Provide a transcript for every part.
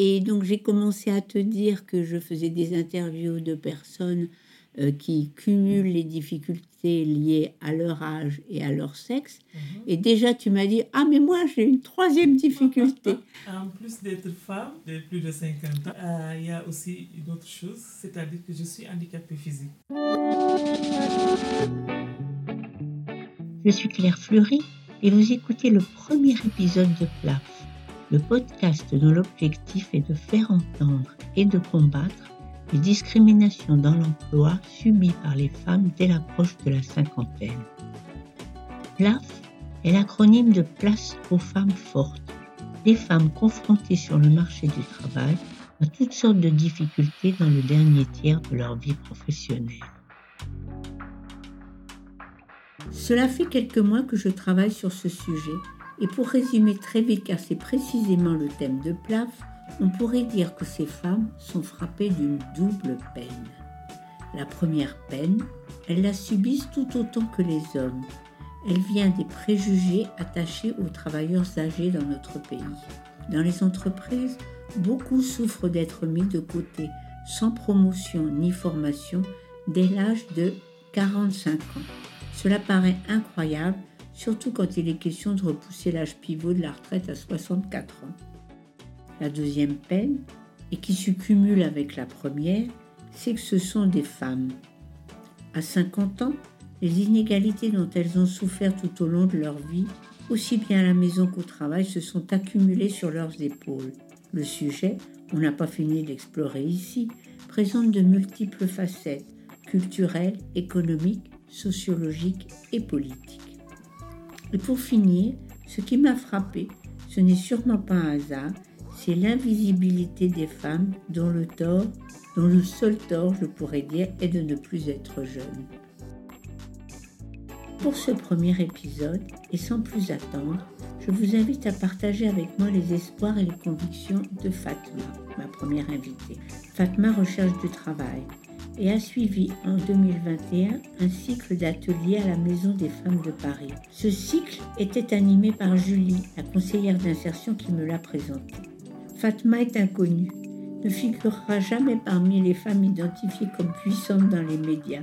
Et donc j'ai commencé à te dire que je faisais des interviews de personnes euh, qui cumulent les difficultés liées à leur âge et à leur sexe. Mhm. Et déjà tu m'as dit, ah mais moi j'ai une troisième difficulté. En plus d'être femme de plus de 50 ans, euh, il y a aussi une autre chose, c'est-à-dire que je suis handicapée physique. Je suis Claire Fleury et vous écoutez le premier épisode de PLAF, le podcast dont l'objectif est de faire entendre et de combattre les discriminations dans l'emploi subies par les femmes dès l'approche de la cinquantaine. PLAF est l'acronyme de Place aux femmes fortes, des femmes confrontées sur le marché du travail à toutes sortes de difficultés dans le dernier tiers de leur vie professionnelle. Cela fait quelques mois que je travaille sur ce sujet et pour résumer très vite car c'est précisément le thème de PLAF, on pourrait dire que ces femmes sont frappées d'une double peine. La première peine, elles la subissent tout autant que les hommes. Elle vient des préjugés attachés aux travailleurs âgés dans notre pays. Dans les entreprises, beaucoup souffrent d'être mis de côté, sans promotion ni formation, dès l'âge de 45 ans. Cela paraît incroyable, surtout quand il est question de repousser l'âge pivot de la retraite à 64 ans. La deuxième peine, et qui se avec la première, c'est que ce sont des femmes. À 50 ans, les inégalités dont elles ont souffert tout au long de leur vie, aussi bien à la maison qu'au travail, se sont accumulées sur leurs épaules. Le sujet, on n'a pas fini d'explorer ici, présente de multiples facettes, culturelles, économiques, sociologiques et politiques. Et pour finir, ce qui m'a frappé, ce n'est sûrement pas un hasard, c'est l'invisibilité des femmes dont le tort, dont le seul tort, je pourrais dire, est de ne plus être jeune. Pour ce premier épisode, et sans plus attendre, je vous invite à partager avec moi les espoirs et les convictions de Fatma, ma première invitée. Fatma recherche du travail et a suivi en 2021 un cycle d'ateliers à la Maison des femmes de Paris. Ce cycle était animé par Julie, la conseillère d'insertion qui me l'a présenté. Fatma est inconnue, ne figurera jamais parmi les femmes identifiées comme puissantes dans les médias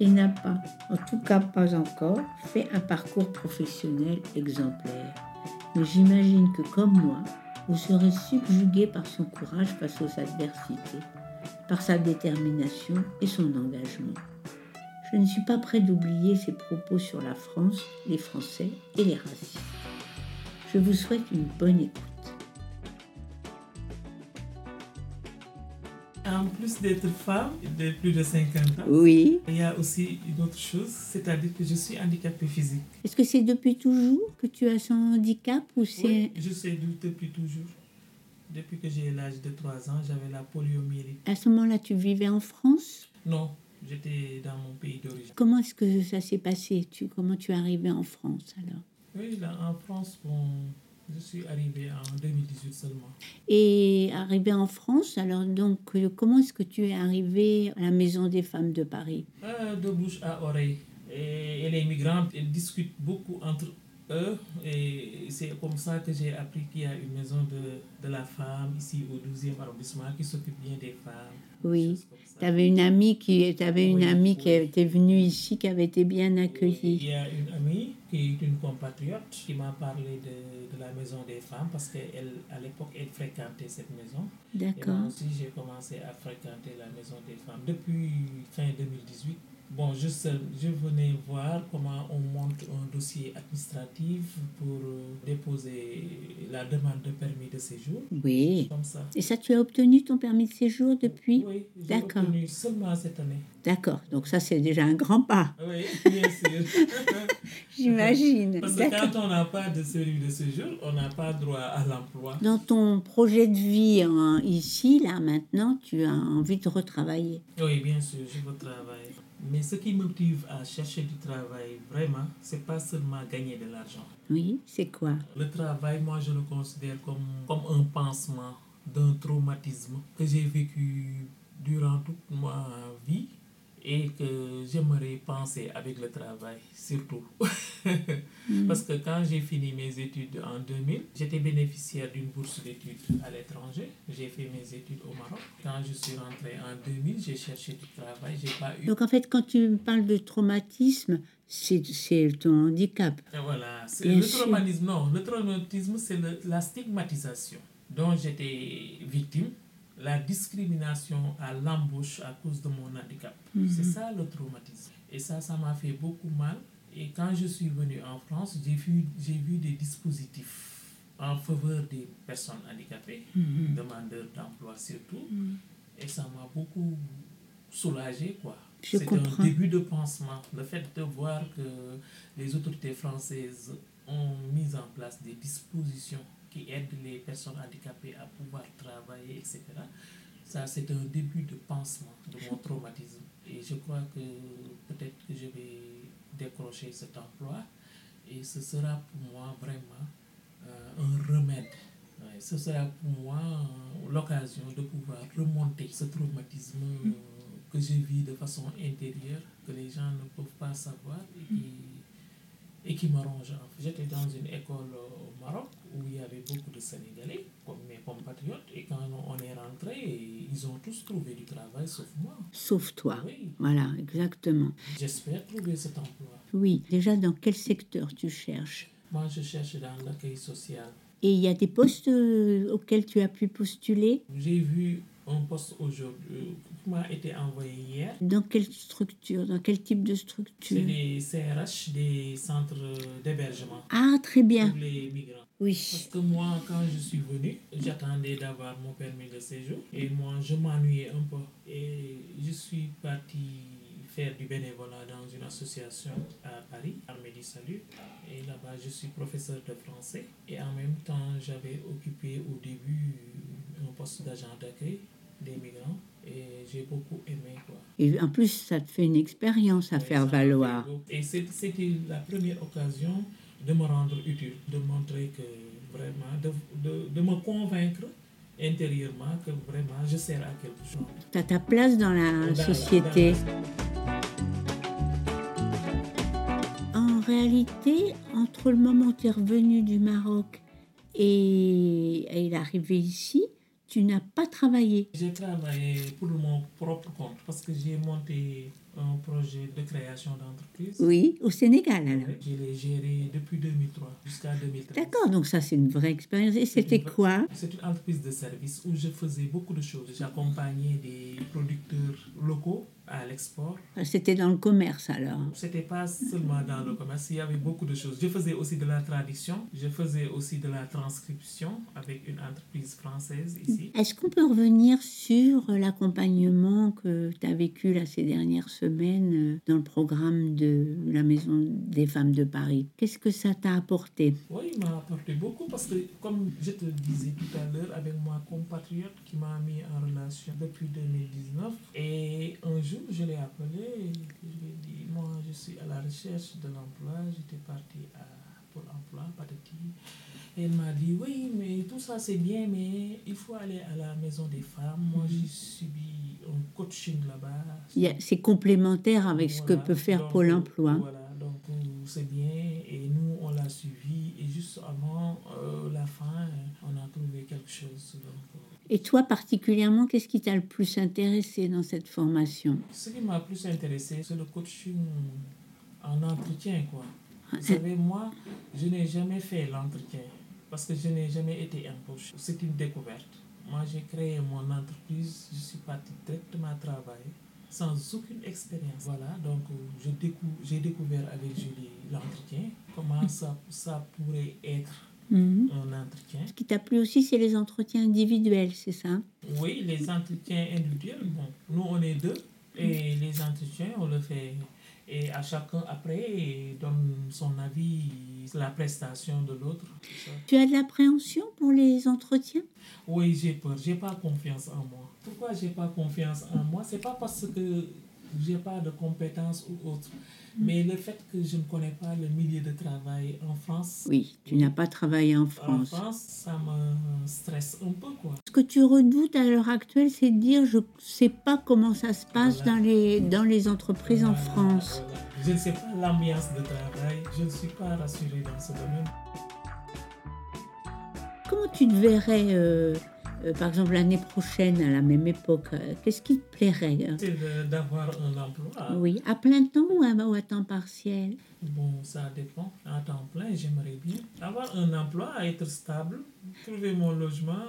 et n'a pas, en tout cas pas encore, fait un parcours professionnel exemplaire. Mais j'imagine que comme moi, vous serez subjugué par son courage face aux adversités, par sa détermination et son engagement. Je ne suis pas prêt d'oublier ses propos sur la France, les Français et les racistes. Je vous souhaite une bonne écoute. En plus d'être femme de plus de 50 ans, Oui. il y a aussi une autre chose, c'est-à-dire que je suis handicapée physique. Est-ce que c'est depuis toujours que tu as ce handicap ou c'est... Oui, je sais depuis toujours. Depuis que j'ai l'âge de 3 ans, j'avais la poliomyélite. À ce moment-là, tu vivais en France? Non, j'étais dans mon pays d'origine. Comment est-ce que ça s'est passé? Tu, Comment tu es arrivé en France alors? Oui, là, en France, bon, je suis arrivé en 2018 seulement. Et arrivé en France, alors donc, euh, comment est-ce que tu es arrivé à la Maison des femmes de Paris? Euh, de bouche à oreille. Et, et les migrantes, elles discutent beaucoup entre eux. Et c'est comme ça que j'ai appris qu'il y a une maison de, de la femme ici au 12e arrondissement qui s'occupe bien des femmes. Oui. Tu avais une amie qui, t'avais une Oui, amie qui était venue ici, qui avait été bien Il accueillie. y a une amie qui est une compatriote qui m'a parlé de, de la maison des femmes parce qu'elle, à l'époque, elle fréquentait cette maison. Et moi D'accord. aussi, j'ai commencé à fréquenter la maison des femmes depuis fin 2018. Bon, je, sais- je venais voir comment on monte un dossier administratif pour euh, déposer la demande de permis de séjour. Oui. Comme ça. Et ça, tu as obtenu ton permis de séjour depuis? Oui, j'ai D'accord. obtenu seulement cette année. D'accord. Donc ça, c'est déjà un grand pas, Oui, bien sûr. j'imagine. Parce que quand on n'a pas de celui de séjour, on n'a pas droit à l'emploi. Dans ton projet de vie hein, ici, là, maintenant, tu as envie de retravailler? Oui, bien sûr, je veux travailler. Mais ce qui me motive à chercher du travail, vraiment, c'est pas seulement gagner de l'argent. Oui, c'est quoi? Le travail, moi, je le considère comme, comme un pansement d'un traumatisme que j'ai vécu durant toute ma vie et que j'aimerais penser avec le travail, surtout. Parce que quand j'ai fini mes études en 2000, j'étais bénéficiaire d'une bourse d'études à l'étranger. J'ai fait mes études au Maroc. Quand je suis rentrée en 2000, j'ai cherché du travail, j'ai pas eu. Donc en fait, quand tu parles de traumatisme, c'est ton handicap. Et voilà, le traumatisme, non, le traumatisme, c'est la stigmatisation dont j'étais victime la discrimination à l'embauche à cause de mon handicap. Mhm. C'est ça le traumatisme. Et ça, ça m'a fait beaucoup mal. Et quand je suis venu en France, j'ai vu, vu des dispositifs en faveur des personnes handicapées, Mhm. demandeurs d'emploi surtout. Mhm. Et ça m'a beaucoup soulagé, quoi. C'est un début de pansement. Le fait de voir que les autorités françaises ont mis en place des dispositions qui aident les personnes handicapées à pouvoir travailler, etc. Ça, c'est un début de pansement de mon traumatisme. Et je crois que peut-être que je vais décrocher cet emploi et ce sera pour moi vraiment euh, un remède. Ce sera pour moi euh, l'occasion de pouvoir remonter ce traumatisme euh, que je vis de façon intérieure, que les gens ne peuvent pas savoir et qui, et qui me ronge. J'étais dans une école au Maroc où il y avait beaucoup de Sénégalais, comme mes compatriotes, et quand on est rentré, ils ont tous trouvé du travail sauf moi. Sauf toi. Oui, Voilà, exactement. j'espère trouver cet emploi. Oui, déjà, dans quel secteur tu cherches? Moi, je cherche dans l'accueil social. Et il y a des postes euh, auxquels tu as pu postuler? J'ai vu un poste aujourd'hui qui m'a été envoyé hier. Dans quelle structure Dans quel type de C'est structure des CRH, des centres d'hébergement Ah, très bien. pour les migrants. Oui. Parce que moi, quand je suis venu, j'attendais d'avoir mon permis de séjour. Et moi, je m'ennuyais un peu. Et je suis parti faire du bénévolat dans une association à Paris, Armée du Salut. Et là-bas, je suis professeur de français. Et en même temps, j'avais occupé au début un poste d'agent d'accueil des migrants. Et j'ai beaucoup aimé, quoi. Et en plus, ça te fait une expérience à faire valoir. Et c'était la première occasion de me rendre utile, de montrer que vraiment, de, de, de me convaincre intérieurement que vraiment je sers à quelque chose. Tu as ta place dans la Dans la- société. dans la- En réalité, entre le moment où tu es revenu du Maroc et, et l'arrivée ici, tu n'as pas travaillé. J'ai travaillé pour mon propre compte parce que j'ai monté un projet de création d'entreprise. Oui, au Sénégal alors. Je l'ai géré depuis 2003 jusqu'à 2013. D'accord, donc ça c'est une vraie expérience. Et c'était quoi? C'est une entreprise de service où je faisais beaucoup de choses. J'accompagnais des producteurs locaux à l'export. C'était dans le commerce alors. C'était pas seulement dans le commerce, il y avait beaucoup de choses. Je faisais aussi de la traduction, je faisais aussi de la transcription avec une entreprise française ici. Est-ce qu'on peut revenir sur l'accompagnement que tu as vécu là, ces dernières semaines euh, dans le programme de la Maison des femmes de Paris Qu'est-ce que ça t'a apporté? Oui, il m'a apporté beaucoup parce que, comme je te disais tout à l'heure, avec ma compatriote qui m'a mis en relation depuis 2019, et un jour je l'ai appelé et je lui ai dit Moi, je suis à la recherche de l'emploi, j'étais parti à Pôle emploi, patati. Et elle m'a dit Oui, mais tout ça c'est bien, mais il faut aller à la maison des femmes. Moi, j'ai subi coaching là-bas. C'est complémentaire avec ce que peut faire Donc, Pôle emploi. Voilà, donc c'est bien. Et nous, on l'a suivi. Et juste avant euh, la fin, on a trouvé quelque chose. Donc, euh, Et toi particulièrement, qu'est-ce qui t'a le plus intéressé dans cette formation? Ce qui m'a plus intéressé, c'est le coaching en entretien. Quoi. Vous savez, moi, je n'ai jamais fait l'entretien parce que je n'ai jamais été embauché. C'est une découverte. Moi, j'ai créé mon entreprise, je suis parti directement travailler sans aucune expérience. Voilà, donc décou- j'ai découvert avec Julie l'entretien, comment ça, ça pourrait être Mhm. un entretien. Ce qui t'a plu aussi, c'est les entretiens individuels, c'est ça? Oui, les entretiens individuels, bon, nous on est deux et les entretiens on le fait et à chacun après donne son avis, la prestation de l'autre. Tu as de l'appréhension pour les entretiens? Oui, j'ai peur, j'ai pas confiance en moi. Pourquoi j'ai pas confiance en moi? C'est pas parce que j'ai pas de compétences ou autre. Mais le fait que je ne connais pas le milieu de travail en France, Oui, tu n'as pas travaillé en en France. France, ça me stresse un peu, quoi. Ce que tu redoutes à l'heure actuelle, c'est de dire je ne sais pas comment ça se passe Voilà. dans, les, dans les entreprises en France. voilà. Je ne sais pas l'ambiance de travail, je ne suis pas rassurée dans ce domaine. Comment tu te verrais, euh, euh, par exemple, l'année prochaine, à la même époque euh, Qu'est-ce qui te plairait hein? C'est d'avoir un emploi. Oui, à plein temps ou à, ou à temps partiel? Bon, ça dépend. À temps plein, j'aimerais bien avoir un emploi, être stable, trouver mon logement.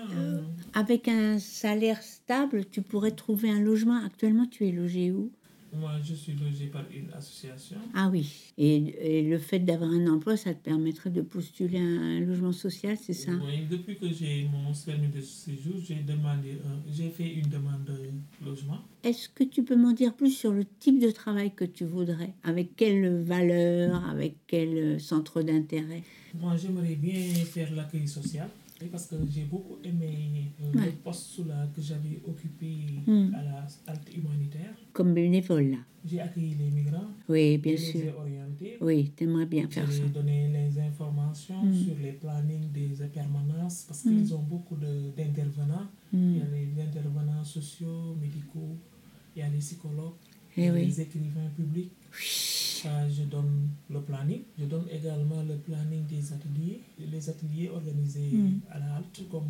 Avec un salaire stable, tu pourrais trouver un logement. Actuellement, tu es logé où? Moi, je suis logé par une association. Ah oui. Et, et le fait d'avoir un emploi, ça te permettrait de postuler un, un logement social, c'est ça? Oui, depuis que j'ai mon permis de séjour, j'ai demandé, un- j'ai fait une demande de logement. Est-ce que tu peux m'en dire plus sur le type de travail que tu voudrais? Avec quelle valeur? Avec quel euh, centre d'intérêt? Moi, j'aimerais bien faire l'accueil social. Et parce que j'ai beaucoup aimé euh, Ouais. le poste là que j'avais occupé Hmm. à la halte humanitaire. Comme bénévole, là J'ai accueilli les migrants, Oui, bien je les ai sûr. orientés. Oui, t'aimerais bien faire ça. leur ai donné les informations Hmm. sur les plannings des permanences parce Hmm. qu'ils ont beaucoup d'intervenants. Il y a les intervenants sociaux, médicaux, il y a les psychologues, Eh il y a oui. les écrivains publics. Ça, je donne le planning. Je donne également le planning des ateliers. Les ateliers organisés Mm. à la halte comme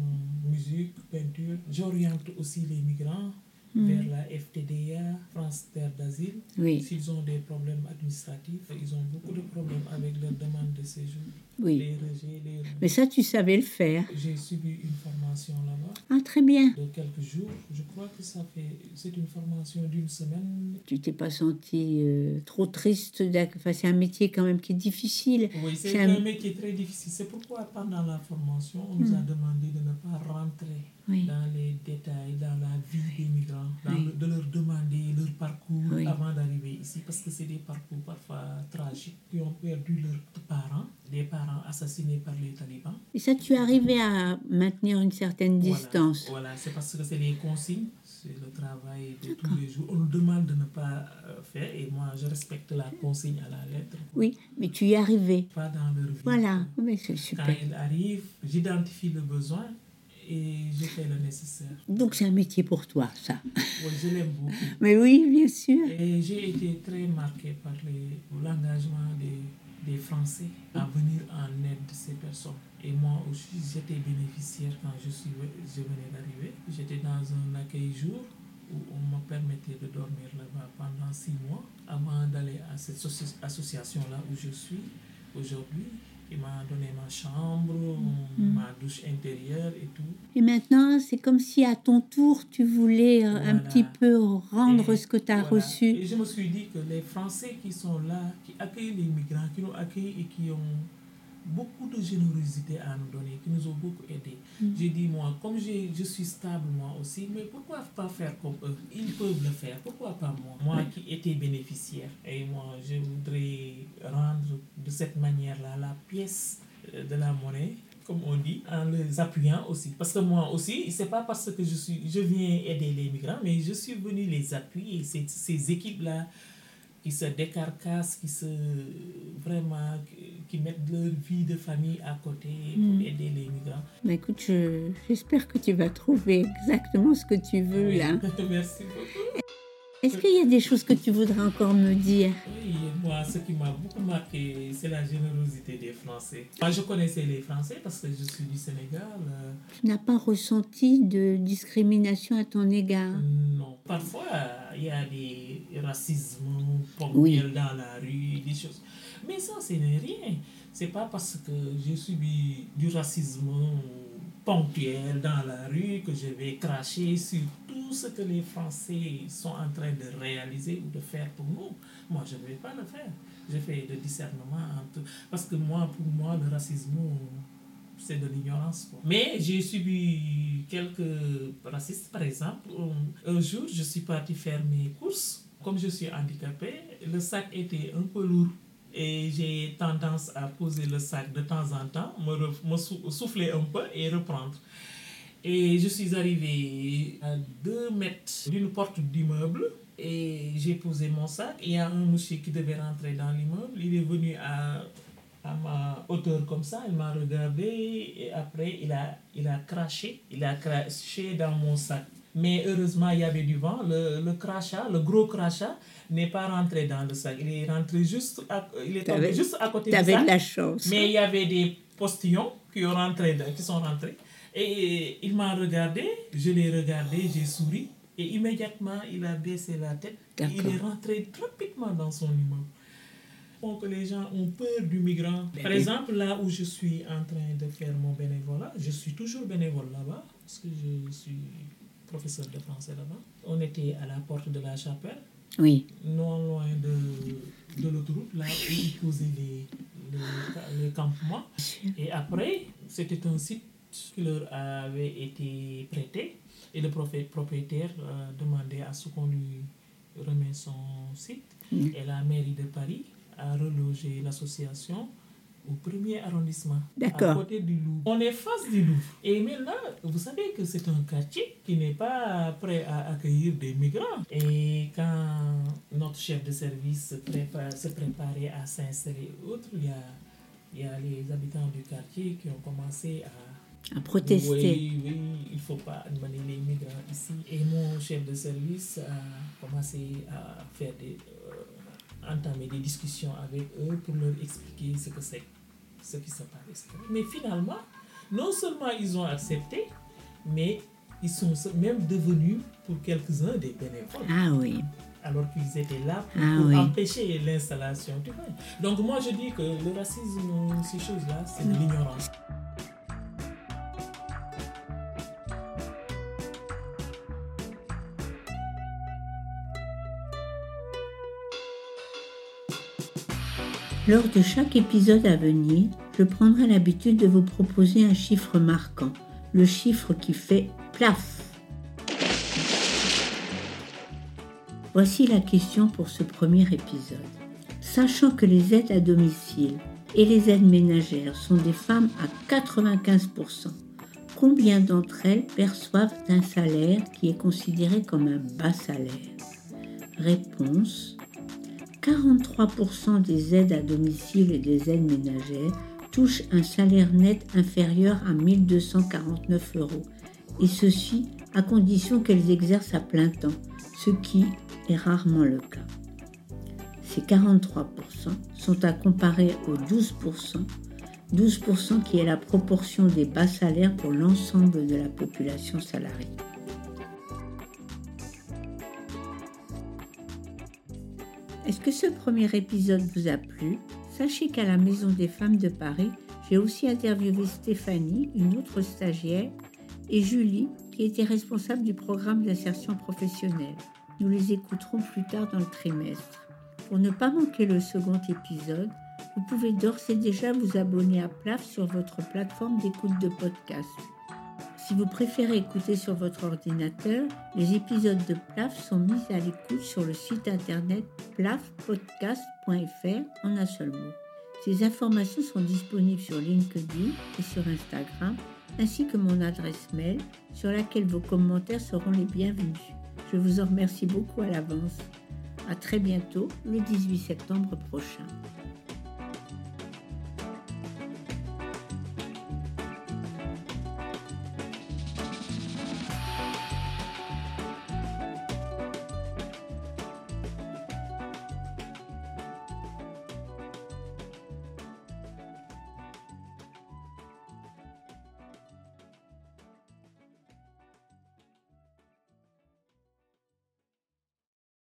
musique, peinture. J'oriente aussi les migrants Mm. vers la FTDA, France Terre d'Asile. Oui, S'ils ont des problèmes administratifs, ils ont beaucoup de problèmes avec leur demande de séjour, oui. les rejets, les... Mais ça, tu savais le faire. J'ai subi une formation là-bas Ah, très bien. de quelques jours. Je crois que ça fait... C'est une formation d'une semaine. Tu t'es pas senti euh, trop triste Enfin, c'est un métier quand même qui est difficile. Oui, C'est un- un métier très difficile. C'est pourquoi pendant la formation, on nous a Mm. demandé de ne pas rentrer Oui. dans les détails, dans la vie des migrants, dans Oui. le- de leur demander leur parcours Oui. avant d'arriver ici, parce que c'est des parcours parfois tragiques qui ont perdu leurs parents, des parents assassinés par les talibans. Et ça, tu arrivais à maintenir une certaine distance. Voilà, c'est parce que c'est les consignes, c'est le travail de tous les jours. On nous demande de ne pas euh, faire, et moi je respecte la consigne à la lettre. Oui, mais tu y arrivais. Pas dans leur vie. Voilà, mais c'est Quand super. il arrive, j'identifie le besoin et je fais le nécessaire. Donc c'est un métier pour toi, ça. Oui, je l'aime beaucoup. Mais oui, bien sûr. Et j'ai été très marqué par l'engagement des, des Français à venir en aide de ces personnes. Et moi aussi, j'étais bénéficiaire quand je, suis, je venais d'arriver. J'étais dans un accueil jour où on me permettait de dormir là-bas pendant six mois avant d'aller à cette soci- association-là où je suis aujourd'hui. Il m'a donné ma chambre, Mhm. ma douche intérieure et tout. Et maintenant, c'est comme si à ton tour, tu voulais euh, un petit peu rendre Et ce que tu as voilà. reçu. Et je me suis dit que les Français qui sont là, qui accueillent les migrants, qui nous accueillent et qui ont beaucoup de générosité à nous donner, qui nous ont beaucoup aidés. Mm. J'ai dit, moi, comme je suis stable moi aussi, mais pourquoi pas faire comme eux? Ils peuvent le faire, pourquoi pas moi? Moi Oui. qui étais bénéficiaire. Et moi, je voudrais rendre de cette manière-là la pièce euh, de la monnaie comme on dit, en les appuyant aussi. Parce que moi aussi, c'est pas parce que je, suis, je viens aider les migrants, mais je suis venu les appuyer. Ces, ces équipes-là qui se décarcassent, qui se vraiment, qui, mettent leur vie de famille à côté pour Mm. aider les migrants. Bah, écoute, je- j'espère que tu vas trouver exactement ce que tu veux Oui. là. Merci beaucoup. Est-ce qu'il y a des choses que tu voudrais encore me dire? Oui, moi, ce qui m'a beaucoup marqué, c'est la générosité des Français. Moi, je connaissais les Français parce que je suis du Sénégal. euh, Tu n'as pas ressenti de discrimination à ton égard? Non. Parfois, il y a des racismes ponctuels dans la rue, des choses. Mais ça, ce n'est rien. C'est pas parce que j'ai subi du racisme ponctuel dans la rue que je vais cracher sur tout ce que les Français sont en train de réaliser ou de faire pour nous. Moi, je ne vais pas le faire. Je fais le discernement. Parce que moi, pour moi, le racisme, c'est de l'ignorance. Mais j'ai subi quelques racistes. Par exemple, un, jour, je suis parti faire mes courses. Comme je suis handicapé, le sac était un peu lourd. Et j'ai tendance à poser le sac de temps en temps, me, souffler un peu et reprendre. Et je suis arrivé à deux mètres d'une porte d'immeuble Et j'ai posé mon sac. Il y a un monsieur qui devait rentrer dans l'immeuble. Il est venu à, à ma hauteur comme ça. Il m'a regardé et après, il a, il a craché. Il a craché dans mon sac. Mais heureusement, il y avait du vent. Le, le crachat, le gros crachat, n'est pas rentré dans le sac. Il est rentré juste à, il est tombé juste à côté du sac. de la chance. Mais il y avait des postillons qui, ont rentré, qui sont rentrés. Et il m'a regardé, je l'ai regardé, j'ai souri. Et immédiatement, il a baissé la tête. Et il est rentré rapidement dans son immeuble. Donc, les gens ont peur du migrant. Par exemple, là où je suis en train de faire mon bénévolat, je suis toujours bénévole là-bas, parce que je suis professeur de français là-bas. On était à la porte de la chapelle. Oui. Non loin de, de l'autoroute, là où ils posaient les, les, les campements. Et après, c'était un site qui leur avait été prêté et le propriétaire euh, demandait à ce qu'on lui remet son site. Mm. Et la mairie de Paris a relogé l'association au premier arrondissement, à côté du Louvre. On est face du Louvre. Et maintenant, vous savez que c'est un quartier qui n'est pas prêt à accueillir des migrants. Et quand notre chef de service se, prépare, se préparait à s'installer autre, il y a, il y a les habitants du quartier qui ont commencé à À protester. oui, oui, il ne faut pas amener les migrants ici. Et mon chef de service a commencé à faire des, euh, entamer des discussions avec eux pour leur expliquer ce que c'est, ce qui passe. Mais finalement, non seulement ils ont accepté, mais ils sont même devenus pour quelques-uns des bénévoles Ah oui. alors qu'ils étaient là pour, Ah pour oui. empêcher l'installation. Vois. Donc moi je dis que le racisme, ces choses-là, c'est de l'ignorance. Lors de chaque épisode à venir, je prendrai l'habitude de vous proposer un chiffre marquant, le chiffre qui fait plaf. Voici la question pour ce premier épisode. Sachant que les aides à domicile et les aides ménagères sont des femmes à 95%, combien d'entre elles perçoivent un salaire qui est considéré comme un bas salaire? Réponse 43% des aides à domicile et des aides ménagères touchent un salaire net inférieur à 1249 euros, et ceci à condition qu'elles exercent à plein temps, ce qui est rarement le cas. Ces 43% sont à comparer aux 12%, 12% qui est la proportion des bas salaires pour l'ensemble de la population salariée. Est-ce que ce premier épisode vous a plu? Sachez qu'à la Maison des femmes de Paris, j'ai aussi interviewé Stéphanie, une autre stagiaire, et Julie, qui était responsable du programme d'insertion professionnelle. Nous les écouterons plus tard dans le trimestre. Pour ne pas manquer le second épisode, vous pouvez d'ores et déjà vous abonner à PLAF sur votre plateforme d'écoute de podcast. Si vous préférez écouter sur votre ordinateur, les épisodes de PLAF sont mis à l'écoute sur le site internet plafpodcast.fr en un seul mot. Ces informations sont disponibles sur LinkedIn et sur Instagram, ainsi que mon adresse mail sur laquelle vos commentaires seront les bienvenus. Je vous en remercie beaucoup à l'avance. À très bientôt, le 18 septembre prochain.